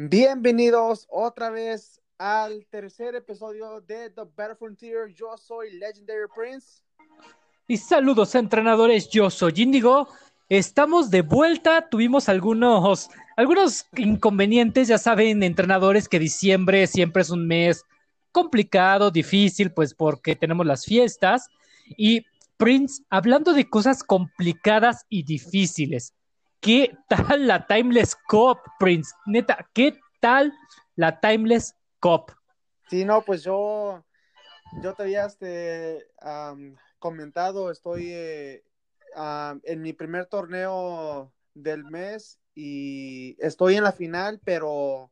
Bienvenidos otra vez al tercer episodio de The Better Frontier. Yo soy Legendary Prince. Y saludos entrenadores, yo soy Indigo. Estamos de vuelta, tuvimos algunos, algunos inconvenientes, ya saben, entrenadores, que diciembre siempre es un mes complicado, difícil, pues porque tenemos las fiestas. Y Prince, hablando de cosas complicadas y difíciles, ¿qué tal la Timeless Cup, Prince? Neta, ¿qué tal la Timeless Cup? Sí, no, pues yo, yo te había este, comentado, estoy eh, en mi primer torneo del mes y estoy en la final, pero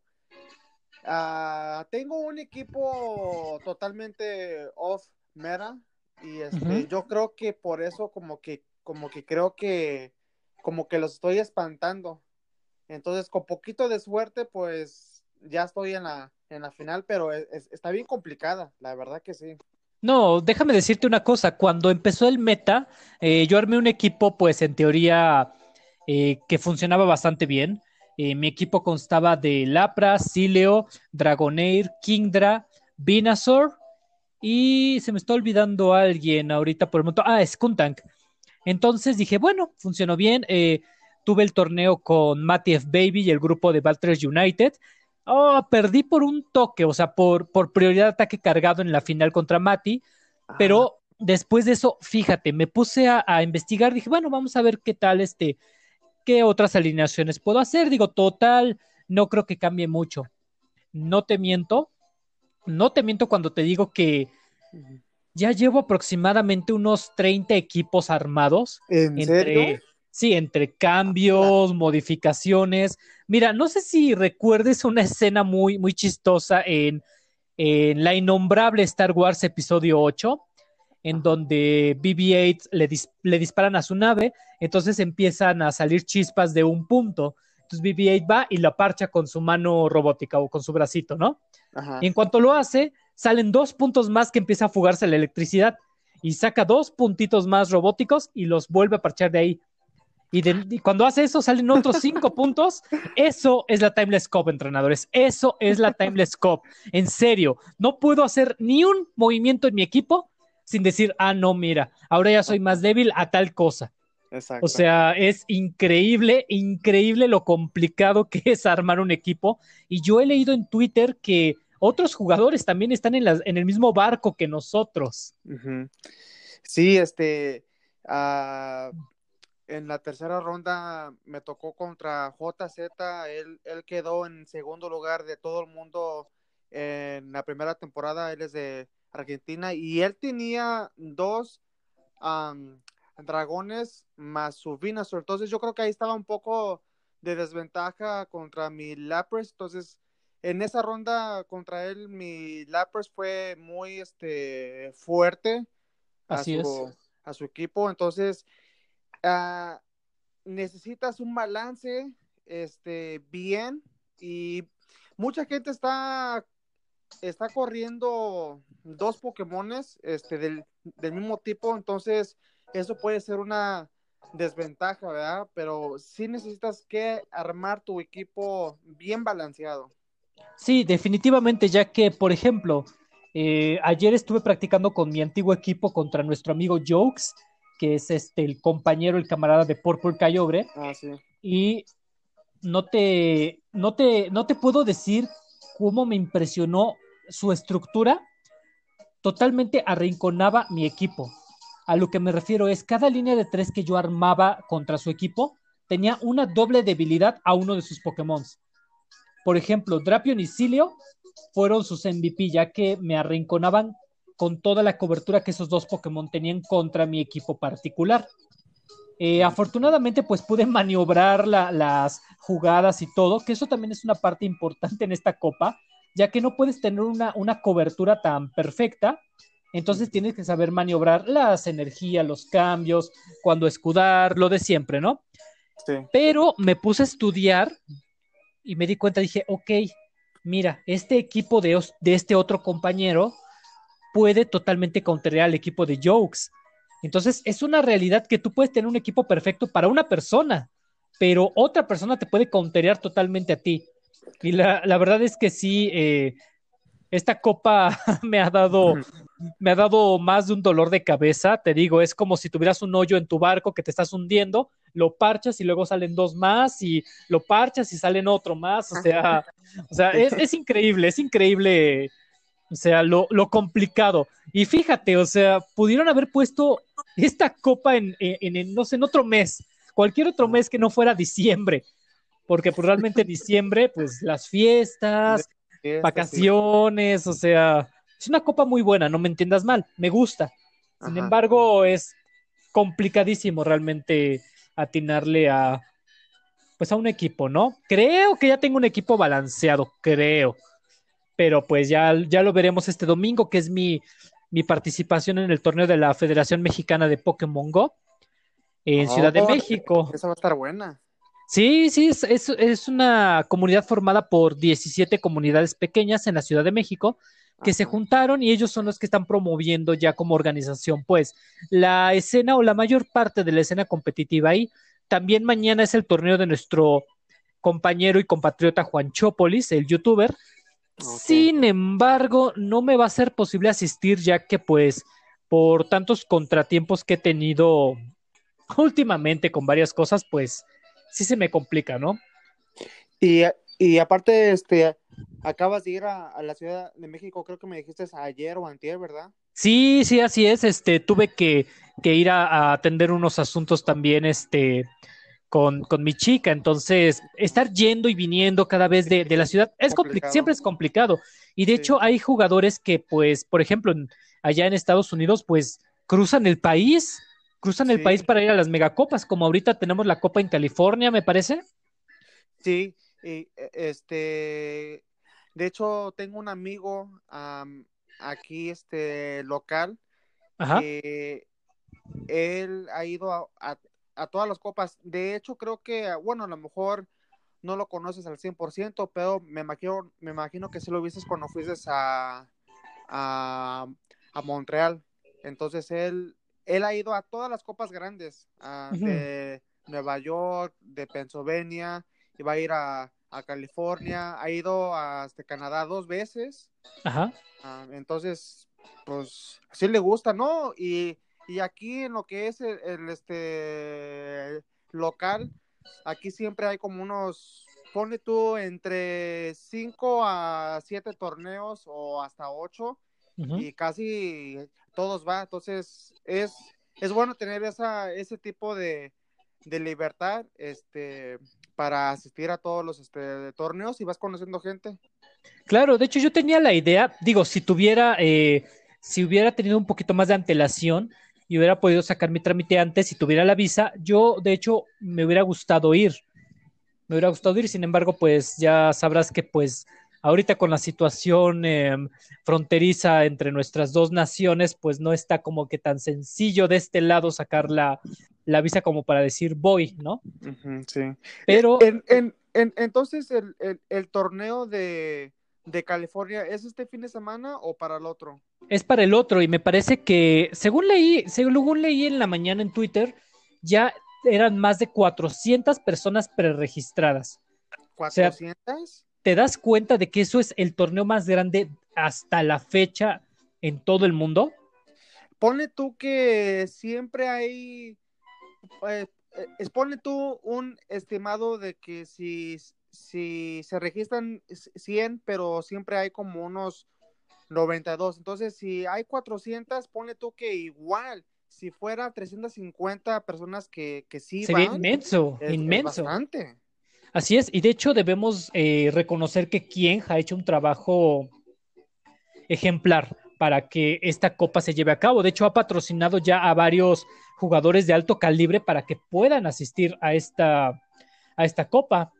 ah, tengo un equipo totalmente off meta y este, yo creo que por eso como que como que creo que como que los estoy espantando. Entonces, con poquito de suerte, pues ya estoy en la, en la final, pero está bien complicada, la verdad que sí. No, déjame decirte una cosa, cuando empezó el meta, eh, yo armé un equipo, pues en teoría, eh, que funcionaba bastante bien. Eh, mi equipo constaba de Lapra, Sileo, Dragonair, Kingdra, Venusaur y se me está olvidando alguien ahorita por el momento. Ah, Skuntank. Entonces dije, bueno, funcionó bien. tuve el torneo con Matty F. Baby y el grupo de Valtres United. Oh, perdí por un toque, o sea, por, por prioridad de ataque cargado en la final contra Mati, pero después de eso, fíjate, me puse a, investigar, dije, bueno, vamos a ver qué tal este, qué otras alineaciones puedo hacer. Digo, total, no creo que cambie mucho. No te miento, no te miento cuando te digo que ya llevo aproximadamente unos 30 equipos armados. ¿En entre, serio? Sí, entre cambios, modificaciones. Mira, no sé si recuerdes una escena muy, muy chistosa en, en la innombrable Star Wars Episodio 8, en donde BB-8 le, le, disparan a su nave, entonces empiezan a salir chispas de un punto. Entonces BB-8 va y la parcha con su mano robótica o con su bracito, ¿no? Y en cuanto lo hace, salen dos puntos más que empieza a fugarse la electricidad y saca dos puntitos más robóticos y los vuelve a parchar de ahí. Y, cuando hace eso salen otros cinco puntos. Eso es la Timeless Cup, entrenadores. Eso es la Timeless Cup. En serio, no puedo hacer ni un movimiento en mi equipo sin decir, ah, no, mira, ahora ya soy más débil a tal cosa. Exacto. O sea, es increíble, increíble lo complicado que es armar un equipo. Y yo he leído en Twitter que otros jugadores también están en, en el mismo barco que nosotros. Sí, este, uh, en la tercera ronda me tocó contra JZ, él, él quedó en segundo lugar de todo el mundo en la primera temporada, él es de Argentina y él tenía dos dragones más su Venusaur, entonces yo creo que ahí estaba un poco de desventaja contra mi Lapras, entonces en esa ronda contra él mi Lapras fue muy este fuerte a su, a su equipo, entonces Ah, necesitas un balance este, bien y mucha gente está, está corriendo dos Pokémones este, del, mismo tipo, entonces eso puede ser una desventaja, ¿verdad? Pero sí necesitas que armar tu equipo bien balanceado. Sí, definitivamente, ya que, por ejemplo, eh, ayer estuve practicando con mi antiguo equipo contra nuestro amigo Jokes que es este el compañero, el camarada de Purple Cayobre. Ah, sí. Y no te, no te, no te puedo decir cómo me impresionó su estructura. Totalmente arrinconaba mi equipo. A lo que me refiero es, cada línea de tres que yo armaba contra su equipo tenía una doble debilidad a uno de sus Pokémon. Por ejemplo, Drapion y Cilio fueron sus MVP, ya que me arrinconaban con toda la cobertura que esos dos Pokémon tenían contra mi equipo particular. Eh, afortunadamente, pues pude maniobrar las jugadas y todo, que eso también es una parte importante en esta copa, ya que no puedes tener una, una cobertura tan perfecta, entonces tienes que saber maniobrar las energías, los cambios, cuando escudar, lo de siempre, ¿no? Sí. Pero me puse a estudiar y me di cuenta, dije, ok, mira, este equipo de, de este otro compañero puede totalmente contrariar al equipo de Jokes. Entonces, es una realidad que tú puedes tener un equipo perfecto para una persona, pero otra persona te puede contrariar totalmente a ti. Y la, la verdad es que sí, eh, esta copa me ha dado, me ha dado más de un dolor de cabeza. Te digo, es como si tuvieras un hoyo en tu barco que te estás hundiendo, lo parchas y luego salen dos más y lo parchas y salen otro más. O sea, o sea, es, es increíble, es increíble. O sea, lo, lo, complicado. Y fíjate, o sea, pudieron haber puesto esta copa en, en, en, no sé, en otro mes, cualquier otro mes que no fuera diciembre, porque pues, realmente diciembre, pues las fiestas, vacaciones, sí. o sea, es una copa muy buena, no me entiendas mal, me gusta. Sin Ajá. embargo, es complicadísimo realmente atinarle a pues a un equipo, ¿no? Creo que ya tengo un equipo balanceado, creo. Pero pues ya, ya lo veremos este domingo, que es mi, mi participación en el torneo de la Federación Mexicana de Pokémon Go en oh, Ciudad de México. Esa va a estar buena. Sí, sí, es, es, es, una comunidad formada por 17 comunidades pequeñas en la Ciudad de México que Ajá. se juntaron y ellos son los que están promoviendo ya como organización, pues, la escena o la mayor parte de la escena competitiva ahí. También mañana es el torneo de nuestro compañero y compatriota Juan Chopolis, el youtuber. Okay. Sin embargo, no me va a ser posible asistir ya que pues por tantos contratiempos que he tenido últimamente con varias cosas, pues sí se me complica, ¿no? Y, y aparte, este, acabas de ir a, a, la Ciudad de México, creo que me dijiste ayer o antier, ¿verdad? Sí, sí, así es. Este, tuve que, que ir a, a, atender unos asuntos también, este, con, con, mi chica. Entonces, estar yendo y viniendo cada vez de, de la ciudad es complicado. siempre es complicado. Y de sí. hecho, hay jugadores que, pues, por ejemplo, allá en Estados Unidos, pues, cruzan el país cruzan el país para ir a las megacopas, como ahorita tenemos la copa en California, me parece. Sí, y este, de hecho tengo un amigo um, aquí, este, local, Ajá. que él ha ido a, a, a, todas las copas. De hecho, creo que, bueno, a lo mejor no lo conoces al 100%, pero me imagino, me imagino que sí lo viste cuando fuiste a, a, a Montreal. Entonces él él ha ido a todas las copas grandes, uh, uh -huh. de Nueva York, de Pennsylvania, y va a ir a, a California, ha ido hasta Canadá dos veces. Ajá. Uh, entonces, pues, sí le gusta, ¿no? Y, y aquí en lo que es el, el, este local, aquí siempre hay como unos, pone tú entre 5 a 7 torneos o hasta 8 uh -huh. y casi todos va, entonces es, es bueno tener esa, ese tipo de, de libertad este, para asistir a todos los este, torneos y vas conociendo gente. Claro, de hecho yo tenía la idea, digo, si tuviera, eh, si hubiera tenido un poquito más de antelación y hubiera podido sacar mi trámite antes, si tuviera la visa, yo de hecho me hubiera gustado ir, me hubiera gustado ir, sin embargo, pues ya sabrás que pues ahorita con la situación eh, fronteriza entre nuestras dos naciones, pues no está como que tan sencillo de este lado sacar la, la visa como para decir voy, ¿no? Sí. Pero... En, en, en, entonces, el, el, el torneo de, de, California, ¿es este fin de semana o para el otro? Es para el otro y me parece que, según leí, según leí en la mañana en Twitter, ya eran más de 400 personas preregistradas. ¿400? O sea, te das cuenta de que eso es el torneo más grande hasta la fecha en todo el mundo? Pone tú que siempre hay, eh, eh, pone tú un estimado de que si, si se registran 100, pero siempre hay como unos 92. Entonces, si hay 400, pone tú que igual, si fuera 350 personas que, que sí Sería van, inmenso, es, inmenso. Es bastante. Así es, y de hecho debemos eh, reconocer que quien ha hecho un trabajo ejemplar para que esta copa se lleve a cabo. De hecho, ha patrocinado ya a varios jugadores de alto calibre para que puedan asistir a esta, a esta copa.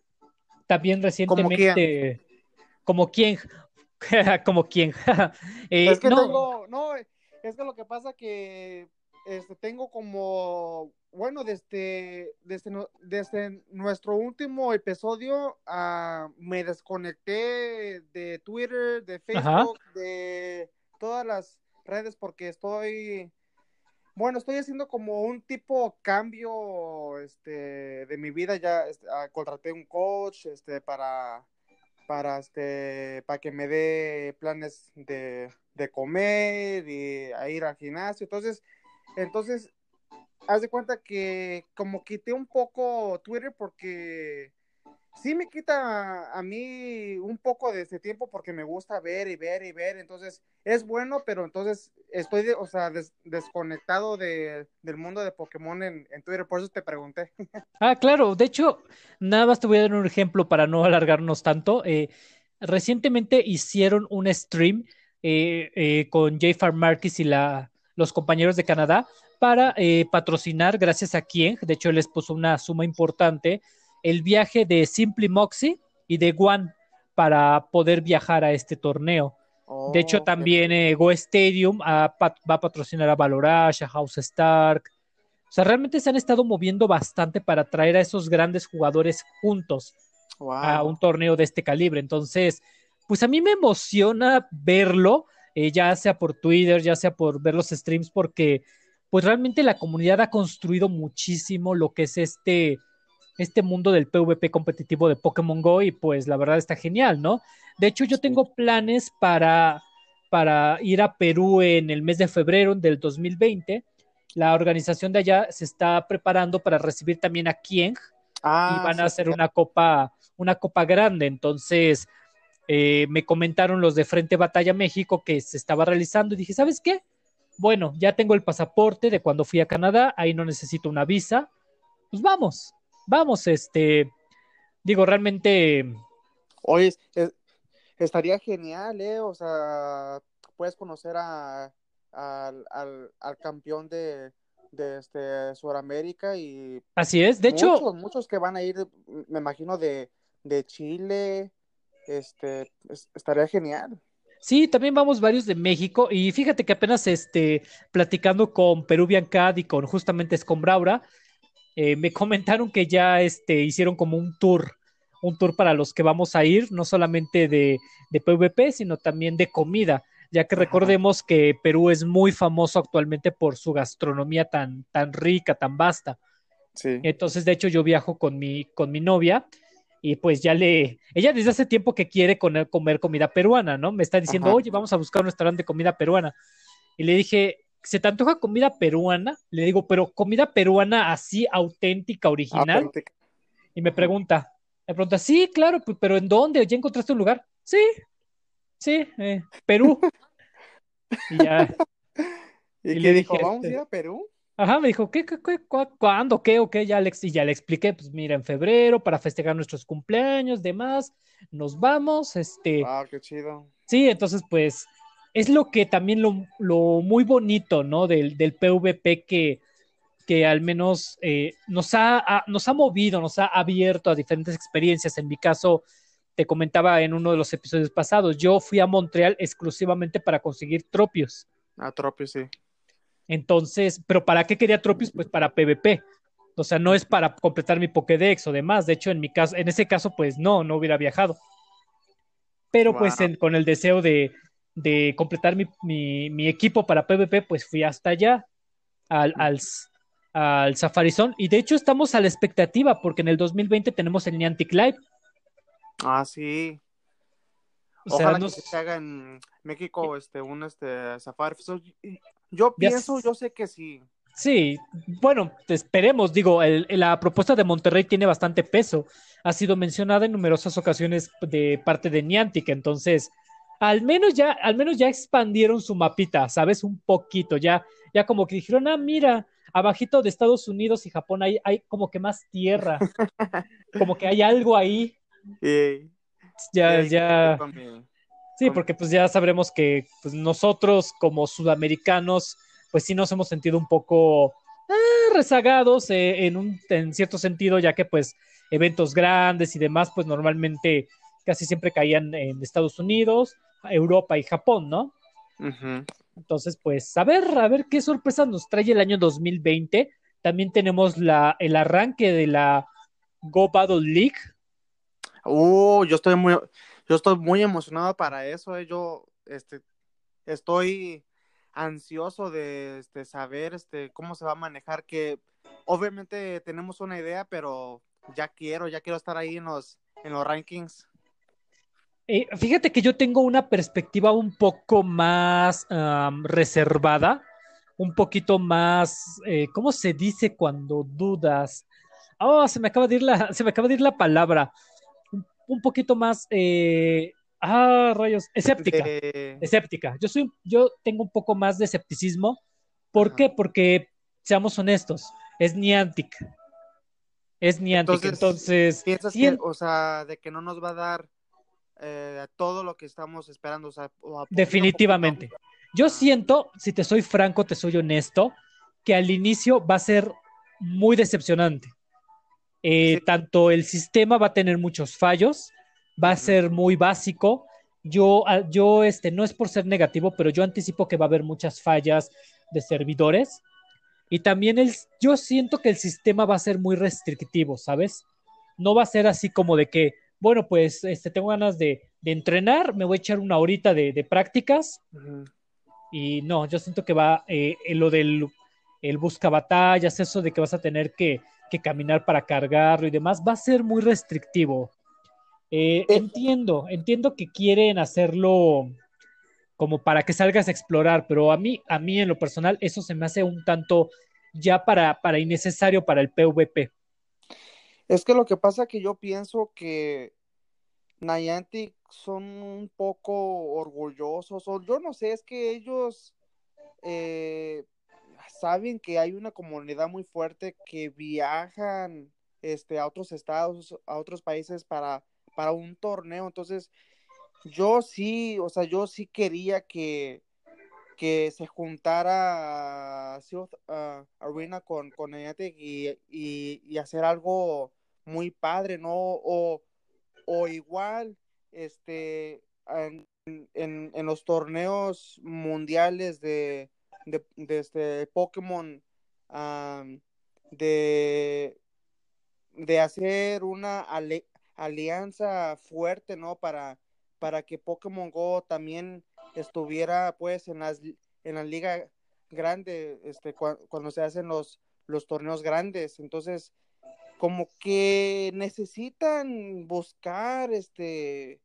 También recientemente, como quien, como quien. eh, es que no. Tengo, no, es que lo que pasa que este, tengo como bueno, desde, desde, desde nuestro último episodio uh, me desconecté de Twitter, de Facebook, Ajá. de todas las redes porque estoy, bueno, estoy haciendo como un tipo cambio este, de mi vida. Ya este, uh, contraté un coach este, para, para este para que me dé planes de, de comer y a ir al gimnasio. Entonces, entonces, haz de cuenta que como quité un poco Twitter porque sí me quita a mí un poco de ese tiempo porque me gusta ver y ver y ver, entonces es bueno, pero entonces estoy, o sea, desconectado de, del mundo de Pokémon en, Twitter, por eso te pregunté. Ah, claro, de hecho, nada más te voy a dar un ejemplo para no alargarnos tanto. Eh, recientemente hicieron un stream eh, eh, con J. Marquis y la, los compañeros de Canadá para patrocinar, gracias a quien, de hecho, les puso una suma importante el viaje de Simply Moxie y de One para poder viajar a este torneo. de hecho, también eh, Go Stadium va a patrocinar a Valorage, a House Stark. O sea, realmente se han estado moviendo bastante para traer a esos grandes jugadores juntos a un torneo de este calibre. Entonces, pues a mí me emociona verlo, eh, ya sea por Twitter, ya sea por ver los streams, porque pues realmente la comunidad ha construido muchísimo lo que es este, este mundo del PvP competitivo de Pokémon Go y pues la verdad está genial, ¿no? De hecho, yo tengo planes para, para ir a Perú en el mes de febrero del 2020. La organización de allá se está preparando para recibir también a Kieng y ah, van a hacer una copa, una copa grande. Entonces, eh, me comentaron los de Frente Batalla México que se estaba realizando y dije, ¿sabes qué? Bueno, ya tengo el pasaporte de cuando fui a Canadá, ahí no necesito una visa. Pues vamos, vamos, este, digo, realmente... Oye, estaría genial, ¿eh? O sea, puedes conocer a, al, campeón de, de este, Sudamérica y... Así es, de hecho... Muchos que van a ir, me imagino, de, de Chile, este, estaría genial. Sí, también vamos varios de México y fíjate que apenas este, platicando con Peruvian Cad y con justamente Escombraura, eh, me comentaron que ya este, hicieron como un tour, un tour para los que vamos a ir, no solamente de, de PvP, sino también de comida, ya que recordemos que Perú es muy famoso actualmente por su gastronomía tan, tan rica, tan vasta. Sí. Entonces, de hecho, yo viajo con mi, con mi novia y pues ya le, ella desde hace tiempo que quiere comer, comida peruana, ¿no? Me está diciendo, oye, vamos a buscar un restaurante de comida peruana. Y le dije, ¿se te antoja comida peruana? Le digo, pero comida peruana así auténtica, original. Y me pregunta, me pregunta, sí, claro, pero ¿en dónde? ¿Ya encontraste un lugar? Sí, sí, eh, Perú. y ya. ¿Y, le dijo, dije, vamos a ir a Perú? Ajá, me dijo, ¿qué, qué, qué, cuándo, qué, o qué? Ya le, y ya le expliqué, pues mira, en febrero, para festejar nuestros cumpleaños, demás, nos vamos, este. Ah, qué chido. Sí, entonces, pues, es lo que también lo, muy bonito, ¿no? Del, del PvP que, que al menos eh, nos, ha, nos ha movido, nos ha abierto a diferentes experiencias. En mi caso, te comentaba en uno de los episodios pasados, yo fui a Montreal exclusivamente para conseguir tropios. Ah, tropios, sí. Entonces, ¿pero para qué quería tropios? Pues para PvP. O sea, no es para completar mi Pokédex o demás. De hecho, en mi caso, en ese caso, pues no, no hubiera viajado. Pero pues con el deseo de, de completar mi, mi, equipo para PvP, pues fui hasta allá, al, al, al Safari Zone. Y de hecho estamos a la expectativa, porque en el 2020 tenemos el Niantic Live. Ah, sí. Ojalá que se haga en México este, un este, Safari. Yo pienso, yo sé que sí. Sí, bueno, esperemos, digo, la propuesta de Monterrey tiene bastante peso. Ha sido mencionada en numerosas ocasiones de parte de Niantic, entonces al menos ya, al menos ya expandieron su mapita, ¿sabes? Un poquito, ya, ya como que dijeron, ah, mira, abajito de Estados Unidos y Japón hay, hay como que más tierra, como que hay algo ahí. ya, ya. Sí, porque pues ya sabremos que pues, nosotros como sudamericanos, pues sí nos hemos sentido un poco eh, rezagados eh, en un en cierto sentido, ya que pues eventos grandes y demás, pues normalmente casi siempre caían en Estados Unidos Europa y Japón, ¿no? Entonces, pues, a ver, a ver qué sorpresa nos trae el año 2020. También tenemos la, el arranque de la Go Battle League. Uh, yo estoy muy, yo estoy muy emocionado para eso. Eh. Yo, este, estoy ansioso de este, saber este, cómo se va a manejar, que obviamente tenemos una idea, pero ya quiero, ya quiero estar ahí en los, en los rankings. Eh, fíjate que yo tengo una perspectiva un poco más reservada, un poquito más, eh, ¿cómo se dice cuando dudas? Oh, se me acaba de ir la, se me acaba de ir la palabra. Un, poquito más, eh, ah, rayos, escéptica, escéptica. Yo soy, yo tengo un poco más de escepticismo. ¿Por qué? Porque, seamos honestos, es Niantic. Es Niantic, entonces. ¿Piensas que, o sea, de que no nos va a dar eh, todo lo que estamos esperando. Definitivamente. Yo siento, si te soy franco, te soy honesto, que al inicio va a ser muy decepcionante. Eh, tanto el sistema va a tener muchos fallos, va a ser muy básico. Yo, yo, este, no es por ser negativo, pero yo anticipo que va a haber muchas fallas de servidores. Y también el, yo siento que el sistema va a ser muy restrictivo, ¿sabes? No va a ser así como de que, bueno, pues este, tengo ganas de, entrenar, me voy a echar una horita de, prácticas. Y no, yo siento que va eh, lo del el busca batallas, eso de que vas a tener que, caminar para cargarlo y demás, va a ser muy restrictivo. Eh, eh. entiendo, entiendo que quieren hacerlo como para que salgas a explorar, pero a mí, a mí en lo personal, eso se me hace un tanto ya para, para innecesario para el PvP. Es que lo que pasa que yo pienso que Niantic son un poco orgullosos, o yo no sé, es que ellos eh, saben que hay una comunidad muy fuerte que viajan este, a otros estados, a otros países para, para un torneo. Entonces, yo sí, o sea, yo sí quería que, que se juntara Arena con, con Niantic y, y hacer algo muy padre, ¿no? O, igual, este, en, en, los torneos mundiales de, de, este Pokémon, de, de hacer una alianza fuerte, ¿no? Para, para que Pokémon Go también estuviera, pues, en las en la liga grande, este, cuando se hacen los, los torneos grandes. Entonces, como que necesitan buscar, este,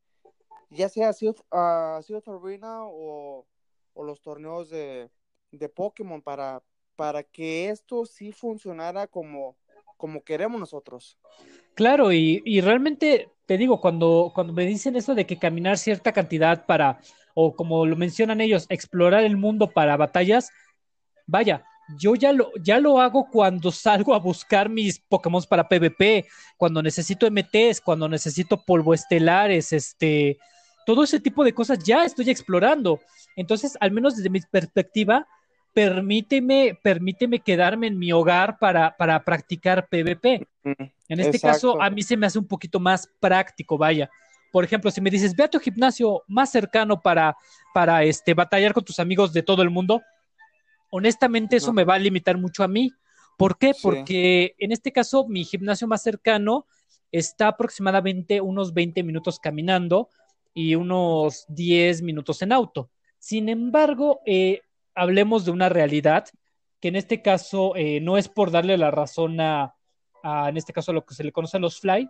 ya sea Ciudad, uh, Arena o, los torneos de, de Pokémon para, para que esto sí funcionara como, como queremos nosotros. Claro, y, y, realmente te digo, cuando, cuando me dicen eso de que caminar cierta cantidad para, o como lo mencionan ellos, explorar el mundo para batallas, vaya, yo ya lo, ya lo hago cuando salgo a buscar mis Pokémon para PvP, cuando necesito MTs, cuando necesito polvo estelares, este, todo ese tipo de cosas ya estoy explorando. Entonces, al menos desde mi perspectiva, permíteme, permíteme quedarme en mi hogar para, para practicar PvP. En este caso, a mí se me hace un poquito más práctico, vaya. Por ejemplo, si me dices, ve a tu gimnasio más cercano para, para este, batallar con tus amigos de todo el mundo, honestamente eso me va a limitar mucho a mí. ¿Por qué? Porque en este caso mi gimnasio más cercano está aproximadamente unos 20 minutos caminando y unos 10 minutos en auto. Sin embargo, eh, hablemos de una realidad que en este caso eh, no es por darle la razón a, en este caso, a lo que se le conoce a los fly.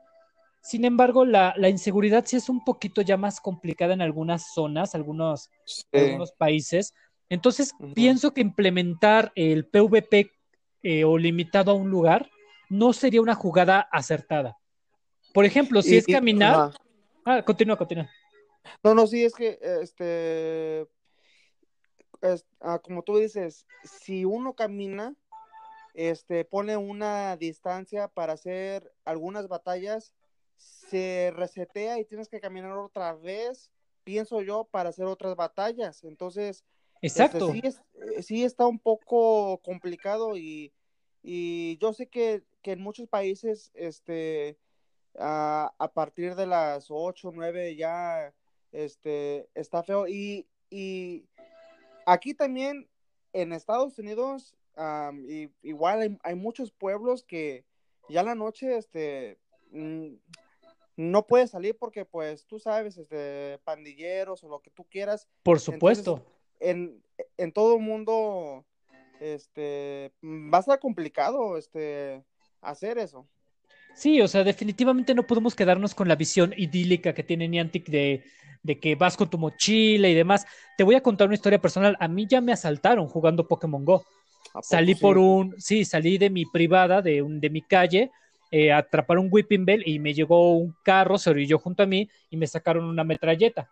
Sin embargo, la, inseguridad sí es un poquito ya más complicada en algunas zonas, algunos, algunos países, entonces, pienso que implementar el PvP eh, o limitado a un lugar no sería una jugada acertada. Por ejemplo, si es caminar. ah, continúa, continúa. No, no, sí, es que, este. Ah, como tú dices, si uno camina, este, pone una distancia para hacer algunas batallas, se resetea y tienes que caminar otra vez, pienso yo, para hacer otras batallas. Entonces, este, Exacto. Eh, sí, está un poco complicado y, yo sé que, en muchos países, este, a, partir de las 8, 9 ya este, está feo. Y, aquí también en Estados Unidos, igual hay, muchos pueblos que ya la noche, este, mm, no puedes salir porque pues tú sabes, este, pandilleros o lo que tú quieras. Por supuesto en, en todo el mundo este, va a estar complicado este, hacer eso. Sí, o sea, definitivamente no podemos quedarnos con la visión idílica que tiene Niantic de, de que vas con tu mochila y demás. Te voy a contar una historia personal. A mí ya me asaltaron jugando Pokémon Go. Salí por un, sí, salí de mi privada, de, un, de mi calle, eh, a atrapar un Whipping Bell y me llegó un carro, se orilló junto a mí y me sacaron una metralleta.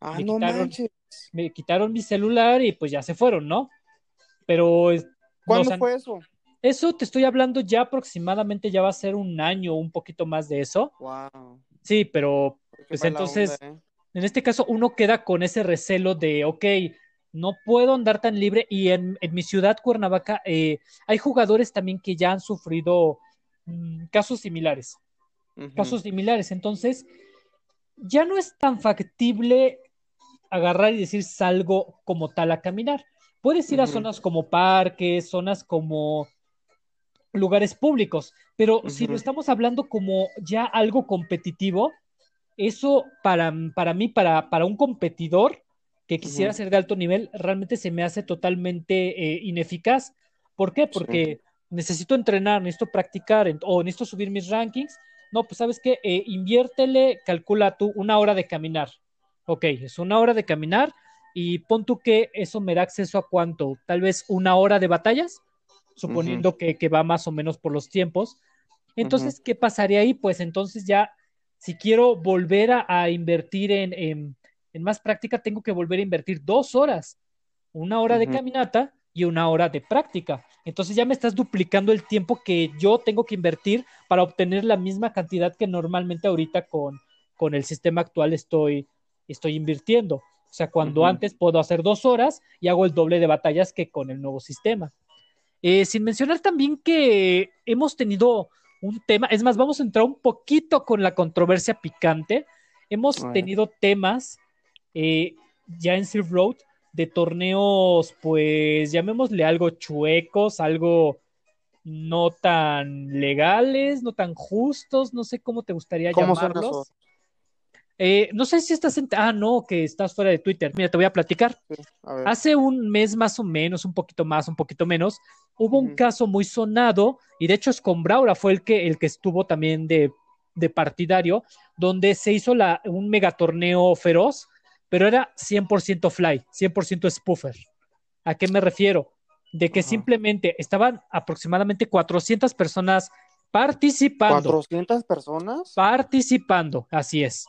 Ah, me no quitaron, manches. Me quitaron mi celular y pues ya se fueron, ¿no? Pero... ¿Cuándo o sea, fue eso? Eso te estoy hablando ya aproximadamente, ya va a ser un año, un poquito más de eso. Wow. Sí, pero Qué pues entonces, onda, ¿eh? en este caso uno queda con ese recelo de, ok, no puedo andar tan libre y en, en mi ciudad, Cuernavaca, eh, hay jugadores también que ya han sufrido mm, casos similares, casos similares. Entonces, ya no es tan factible agarrar y decir salgo como tal a caminar. Puedes ir a zonas como parques, zonas como lugares públicos, pero si lo estamos hablando como ya algo competitivo, eso para, para mí, para, para un competidor que quisiera ser de alto nivel, realmente se me hace totalmente eh, ineficaz. ¿Por qué? Porque necesito entrenar, necesito practicar o necesito subir mis rankings. No, pues sabes qué, Eh, inviértele, calcula tú una hora de caminar. Ok, es una hora de caminar y pon tú que eso me da acceso a cuánto, tal vez una hora de batallas, suponiendo que, que va más o menos por los tiempos. Entonces, ¿qué pasaría ahí? Pues entonces ya, si quiero volver a, a invertir en, en- en más práctica, tengo que volver a invertir dos horas, una hora de caminata y una hora de práctica. Entonces ya me estás duplicando el tiempo que yo tengo que invertir para obtener la misma cantidad que normalmente ahorita con, con el sistema actual estoy, estoy invirtiendo. O sea, cuando antes puedo hacer dos horas y hago el doble de batallas que con el nuevo sistema. Eh, sin mencionar también que hemos tenido un tema, es más, vamos a entrar un poquito con la controversia picante. Hemos tenido temas eh, ya en Silk Road de torneos, pues llamémosle algo chuecos, algo no tan legales, no tan justos, no sé cómo te gustaría ¿Cómo son llamarlos. esos? Eh, no sé si estás en... Ah, no, que estás fuera de Twitter. Mira, te voy a platicar. Sí, a ver. Hace un mes más o menos, un poquito más, un poquito menos, hubo un caso muy sonado, y de hecho Scombraura fue el que, el que estuvo también de, de partidario, donde se hizo la, un megatorneo feroz, pero era 100% fly, 100% spoofer. ¿A qué me refiero? De que simplemente estaban aproximadamente 400 personas participando, ¿400 personas? participando, así es.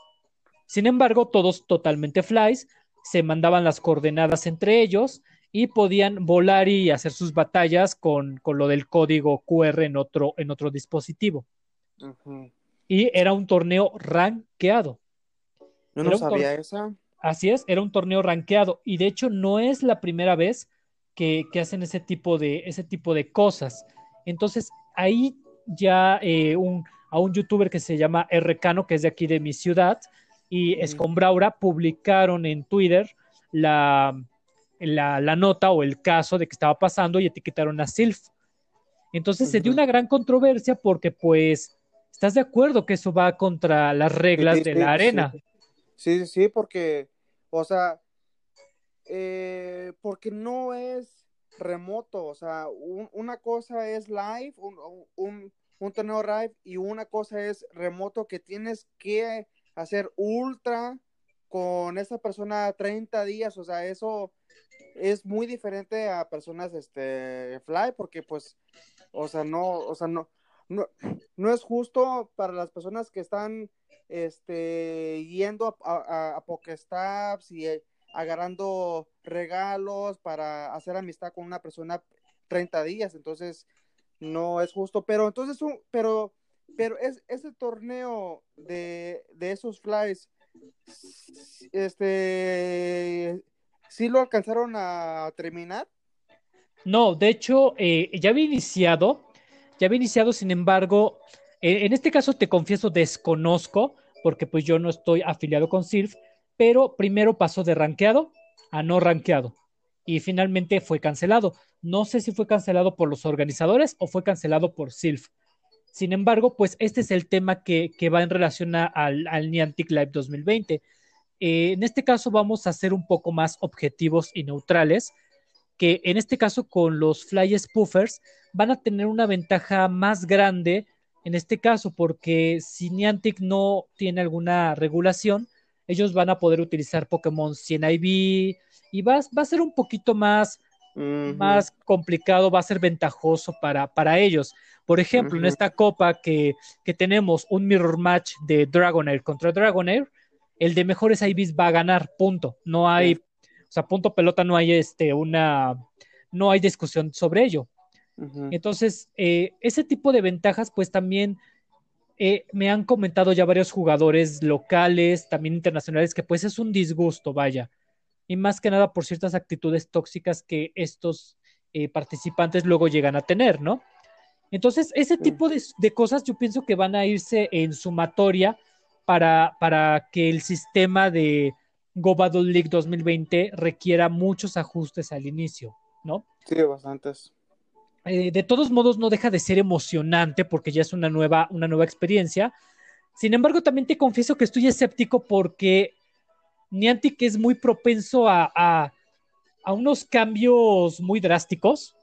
Sin embargo, todos totalmente flies, se mandaban las coordenadas entre ellos y podían volar y hacer sus batallas con, con lo del código QR en otro, en otro dispositivo. Y era un torneo rankeado. No tor- sabía esa. Así es, era un torneo rankeado. Y de hecho, no es la primera vez que, que hacen ese tipo de, ese tipo de cosas. Entonces, ahí ya eh, un, a un youtuber que se llama Rcano, que es de aquí de mi ciudad, y. Escombraura publicaron en Twitter la, la, la nota o el caso de que estaba pasando y etiquetaron a Silf. Entonces se dio una gran controversia porque pues estás de acuerdo que eso va contra las reglas Sí, de sí, la arena. Sí, sí, sí, porque, o sea, eh, porque no es remoto, o sea, un- una cosa es live, un, un, un torneo live, y una cosa es remoto que tienes que hacer ultra con esa persona 30 días, o sea, eso es muy diferente a personas este fly, porque pues, o sea, no, o sea, no, no, no es justo para las personas que están este, yendo a, a, y eh, agarrando regalos para hacer amistad con una persona 30 días, entonces no es justo, pero entonces, pero, pero es, ese torneo de, de esos flies, este, ¿sí lo alcanzaron a terminar? No, de hecho, eh, ya había iniciado, ya había iniciado, sin embargo, eh, en este caso te confieso, desconozco, porque pues yo no estoy afiliado con Silf, pero primero pasó de rankeado a no rankeado y finalmente fue cancelado. No sé si fue cancelado por los organizadores o fue cancelado por Silf. Sin embargo, pues este es el tema que, va en relación a, al, al Niantic Live 2020. Eh, en este caso vamos a ser un poco más objetivos y neutrales, que en este caso con los Fly Spoofers van a tener una ventaja más grande en este caso, porque si Niantic no tiene alguna regulación, ellos van a poder utilizar Pokémon 100 IV y va a ser un poquito más, más complicado, va a ser ventajoso para, para ellos. Por ejemplo, en esta copa que, que, tenemos un mirror match de Dragonair contra Dragonair, el de mejores IVs va a ganar, punto. No hay, o sea, punto pelota, no hay este, una, no hay discusión sobre ello. Entonces, eh, ese tipo de ventajas, pues también eh, me han comentado ya varios jugadores locales, también internacionales, que pues es un disgusto, vaya. Y más que nada por ciertas actitudes tóxicas que estos eh, participantes luego llegan a tener, ¿no? Entonces, ese tipo de, cosas yo pienso que van a irse en sumatoria para, para que el sistema de Go Battle League 2020 requiera muchos ajustes al inicio, ¿no? Sí, bastantes. Eh, de todos modos no deja de ser emocionante porque ya es una nueva, una nueva experiencia. Sin embargo, también te confieso que estoy escéptico porque Niantic es muy propenso a, a, unos cambios muy drásticos,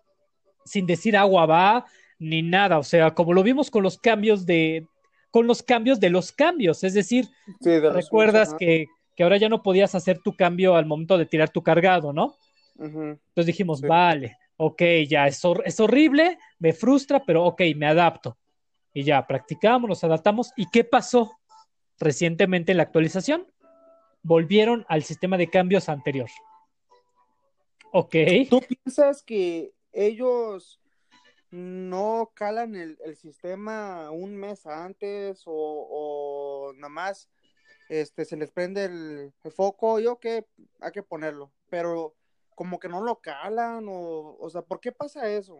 sin decir agua va ni nada. O sea, como lo vimos con los cambios de, con los cambios de los cambios. Es decir, recuerdas que, que, ahora ya no podías hacer tu cambio al momento de tirar tu cargado, ¿no? Entonces dijimos, vale, ok, ya es, es horrible, me frustra, pero ok, me adapto. Y ya, practicamos, nos adaptamos. ¿Y qué pasó recientemente en la actualización? Volvieron al sistema de cambios anterior. Ok. ¿Tú piensas que ellos no calan el, sistema un mes antes o, o nada más este, se les prende el, el foco? Yo que hay que ponerlo, pero como que no lo calan o, o sea, ¿por qué pasa eso?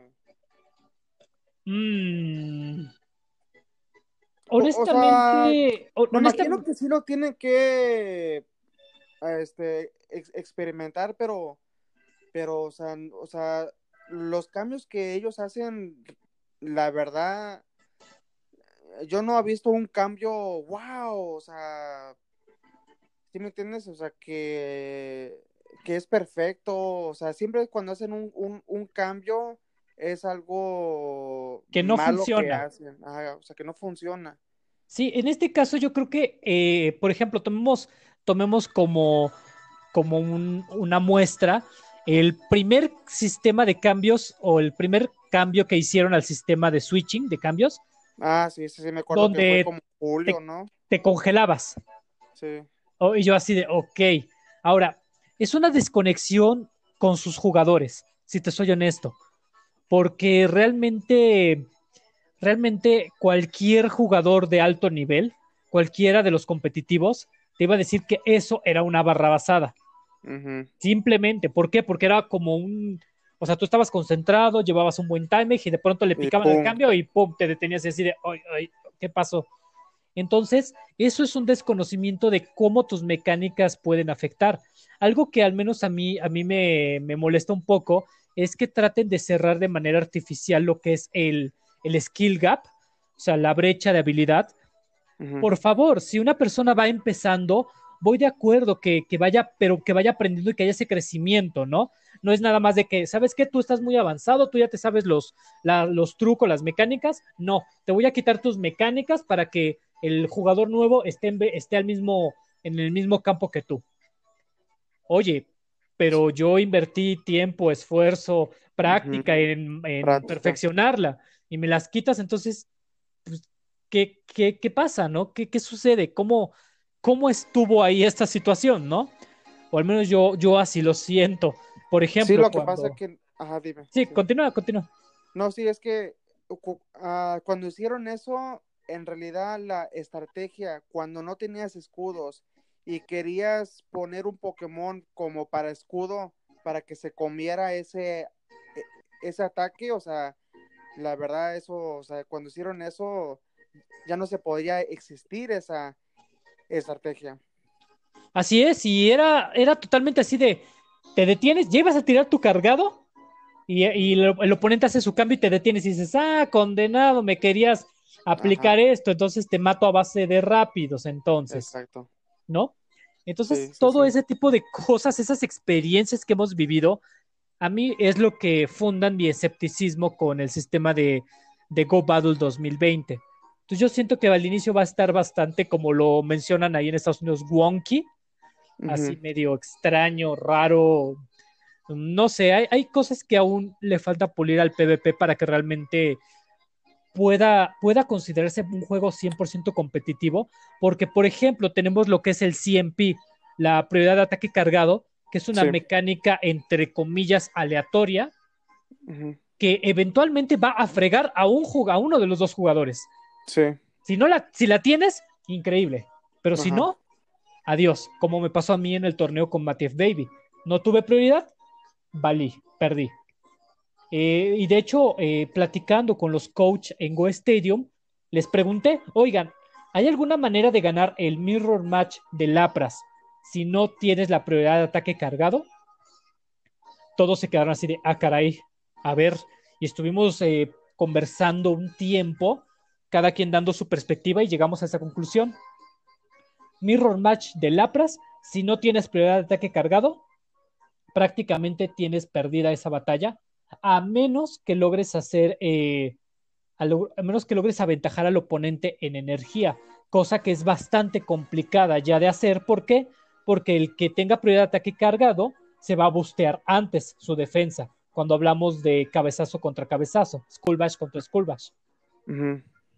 Mm. Honestamente, o, me imagino que sí lo tienen que este, experimentar, pero, pero, o sea, o sea, los cambios que ellos hacen, la verdad, yo no he visto un cambio, wow, o sea, ¿sí me entiendes? O sea, que que es perfecto, o sea, siempre cuando hacen un, un, cambio es algo que no funciona. o sea, que no funciona. Sí, en este caso yo creo que, eh, por ejemplo, tomemos, tomemos como, como una muestra el primer sistema de cambios o el primer cambio que hicieron al sistema de switching de cambios. Ah, sí, sí, sí me acuerdo que fue como Julio, ¿no? Te congelabas. Sí. Oh, y yo así de, ok. Ahora, es una desconexión con sus jugadores, si te soy honesto, porque realmente, realmente cualquier jugador de alto nivel, cualquiera de los competitivos, te iba a decir que eso era una barra basada. Simplemente, ¿por qué? Porque era como un, o sea, tú estabas concentrado, llevabas un buen timing y de pronto le picaban el cambio y pum, te detenías y así de, ay, ay, ¿qué pasó? Entonces, eso es un desconocimiento de cómo tus mecánicas pueden afectar. Algo que al menos a mí, a mí me, molesta un poco es que traten de cerrar de manera artificial lo que es el, skill gap, o sea, la brecha de habilidad. Por favor, si una persona va empezando, voy de acuerdo que, vaya, pero que vaya aprendiendo y que haya ese crecimiento, ¿no? No es nada más de que, ¿sabes qué? Tú estás muy avanzado, tú ya te sabes los, los trucos, las mecánicas. No, te voy a quitar tus mecánicas para que el jugador nuevo esté, en, esté al mismo, en el mismo campo que tú. Oye, pero yo invertí tiempo, esfuerzo, práctica en, perfeccionarla y me las quitas, entonces, pues, ¿qué, qué, qué pasa, no? ¿Qué, qué sucede? ¿Cómo, ¿Cómo estuvo ahí esta situación, no? O al menos yo, yo así lo siento. Por ejemplo, sí, lo que pasa que... Ajá, dime. Sí, continúa, continúa. No, sí, es que ah, cuando hicieron eso, en realidad la estrategia, cuando no tenías escudos y querías poner un Pokémon como para escudo, para que se comiera ese, e, ese ataque, o sea, la verdad eso, o sea, cuando hicieron eso, ya no se podría existir esa estrategia. Así es, y era, era totalmente así de, te detienes, llevas a tirar tu cargado y, el, oponente hace su cambio y te detienes y dices, ah, condenado, me querías aplicar esto, entonces te mato a base de rápidos, entonces. Exacto. ¿No? Entonces, todo ese tipo de cosas, esas experiencias que hemos vivido, a mí es lo que fundan mi escepticismo con el sistema de, de Go Battle 2020. Entonces yo siento que al inicio va a estar bastante, como lo mencionan ahí en Estados Unidos, wonky, así medio extraño, raro. No sé, hay, hay, cosas que aún le falta pulir al PvP para que realmente pueda, pueda considerarse un juego 100% competitivo, porque por ejemplo tenemos lo que es el CMP, la prioridad de ataque cargado, que es una mecánica entre comillas aleatoria, que eventualmente va a fregar a, un, a uno de los dos jugadores. Sí. Si, no la, si la tienes, increíble. Pero si no, adiós. Como me pasó a mí en el torneo con Matief Baby. No tuve prioridad, valí, perdí. Eh, y de hecho, eh, platicando con los coaches en Go Stadium, les pregunté, oigan, ¿hay alguna manera de ganar el mirror match de Lapras si no tienes la prioridad de ataque cargado? Todos se quedaron así de, ah, caray, a ver, y estuvimos eh, conversando un tiempo, cada quien dando su perspectiva y llegamos a esa conclusión. Mirror match de Lapras, si no tienes prioridad de ataque cargado, prácticamente tienes perdida esa batalla a menos que logres hacer, eh, a, menos que logres aventajar al oponente en energía, cosa que es bastante complicada ya de hacer. ¿Por qué? Porque el que tenga prioridad de ataque cargado se va a bustear antes su defensa, cuando hablamos de cabezazo contra cabezazo, Skullbash contra Skullbash.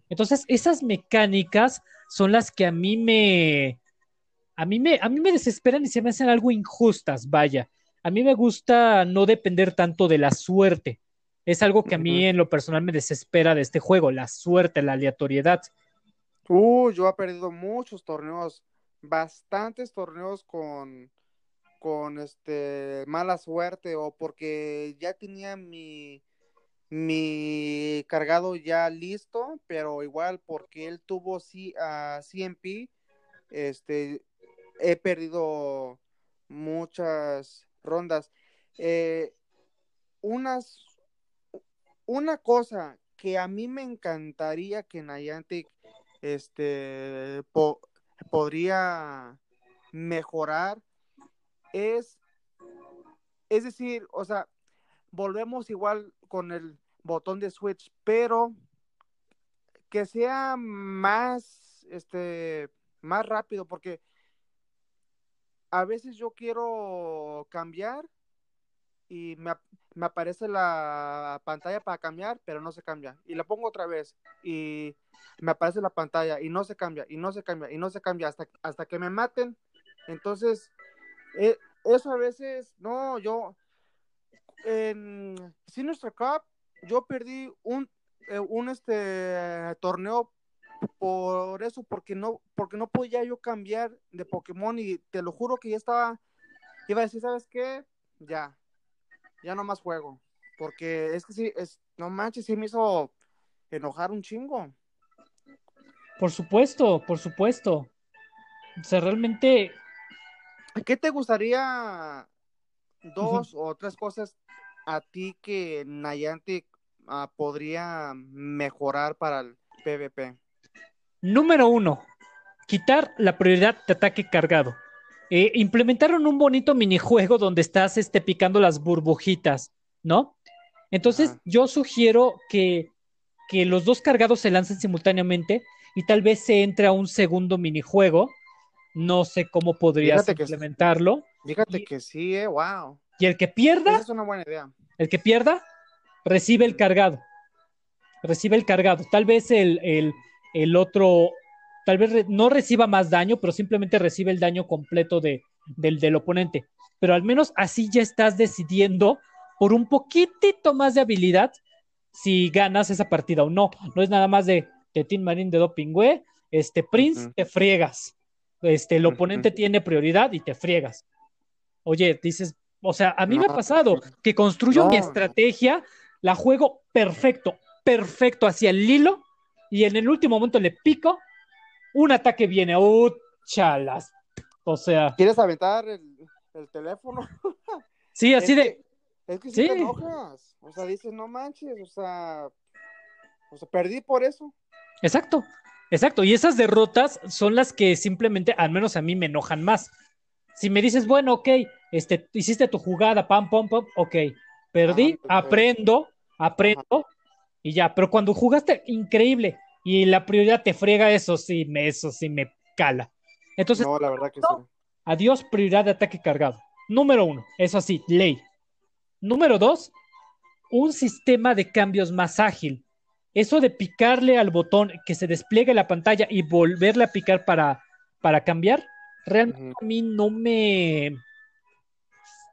Entonces, esas mecánicas son las que a mí me. A mí me, a mí me desesperan y se me hacen algo injustas, vaya a mí me gusta no depender tanto de la suerte. Es algo que a mí en lo personal me desespera de este juego, la suerte, la aleatoriedad. Uh, yo he perdido muchos torneos, bastantes torneos con, con este mala suerte o porque ya tenía mi, mi cargado ya listo, pero igual porque él tuvo sí, a CMP, este, he perdido muchas rondas. Eh, unas, una cosa que a mí me encantaría que Niantic este, podría mejorar es, es decir, o sea, volvemos igual con el botón de switch, pero que sea más, este, más rápido, porque a veces yo quiero cambiar y me, aparece la pantalla para cambiar, pero no se cambia. Y la pongo otra vez y me aparece la pantalla y no se cambia, y no se cambia, y no se cambia hasta, hasta que me maten. Entonces, eh, eso a veces, no, yo, en Sinister Cup, yo perdí un, eh, un este, torneo por eso, porque no, porque no podía yo cambiar de Pokémon y te lo juro que ya estaba, iba a decir, ¿sabes qué? Ya, ya no más juego, porque es que sí, es, no manches, sí me hizo enojar un chingo. Por supuesto, por supuesto. O sea, realmente... ¿Qué te gustaría dos o tres cosas a ti que Nayantic ah, podría mejorar para el PvP? Número uno, quitar la prioridad de ataque cargado. Eh, implementaron un bonito minijuego donde estás este, picando las burbujitas, ¿no? Entonces, yo sugiero que, que, los dos cargados se lancen simultáneamente y tal vez se entre a un segundo minijuego. No sé cómo podrías implementarlo. fíjate que sí, eh, wow. Y el que pierda. es una buena idea. El que pierda, recibe el cargado. Recibe el cargado. Tal vez el, el el otro tal vez no reciba más daño, pero simplemente recibe el daño completo de, del, del oponente. Pero al menos así ya estás decidiendo por un poquitito más de habilidad si ganas esa partida o no. No es nada más de, de Team Marine de Dopingüe, este Prince, te friegas. Este, el oponente tiene prioridad y te friegas. Oye, dices, o sea, a mí me ha pasado que construyo mi estrategia, la juego perfecto, perfecto hacia el hilo y en el último momento le pico, un ataque viene, ¡uh, chalas! O sea. ¿Quieres aventar el, teléfono? Sí, así de. es que si te enojas. O sea, dices, no manches, o sea. O sea, perdí por eso. Exacto, exacto. Y esas derrotas son las que simplemente, al menos a mí, me enojan más. Si me dices, bueno, ok, este, hiciste tu jugada, pam, pam, pam, ok, perdí, aprendo, aprendo, y ya, pero cuando jugaste increíble y la prioridad te friega, eso sí me, eso sí me cala. Entonces, no, la verdad que sí. Adiós, prioridad de ataque cargado. Número uno, eso así, ley. Número dos, un sistema de cambios más ágil. Eso de picarle al botón que se despliegue la pantalla y volverle a picar para, para cambiar, realmente a mí no me,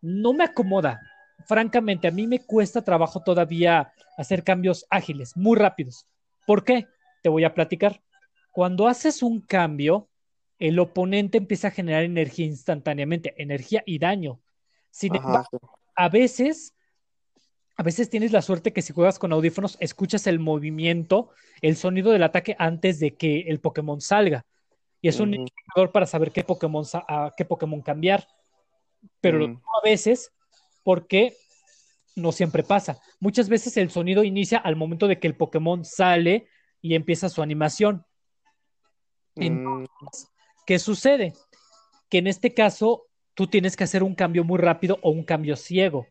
no me acomoda. Francamente, a mí me cuesta trabajo todavía hacer cambios ágiles, muy rápidos. ¿Por qué? Te voy a platicar. Cuando haces un cambio, el oponente empieza a generar energía instantáneamente, energía y daño. Sin embargo, a veces, a veces tienes la suerte que si juegas con audífonos, escuchas el movimiento, el sonido del ataque antes de que el Pokémon salga. Y es un indicador para saber qué Pokémon, a qué Pokémon cambiar. Pero a veces, porque no siempre pasa. Muchas veces el sonido inicia al momento de que el Pokémon sale y empieza su animación. Entonces, ¿qué sucede? Que en este caso tú tienes que hacer un cambio muy rápido o un cambio ciego.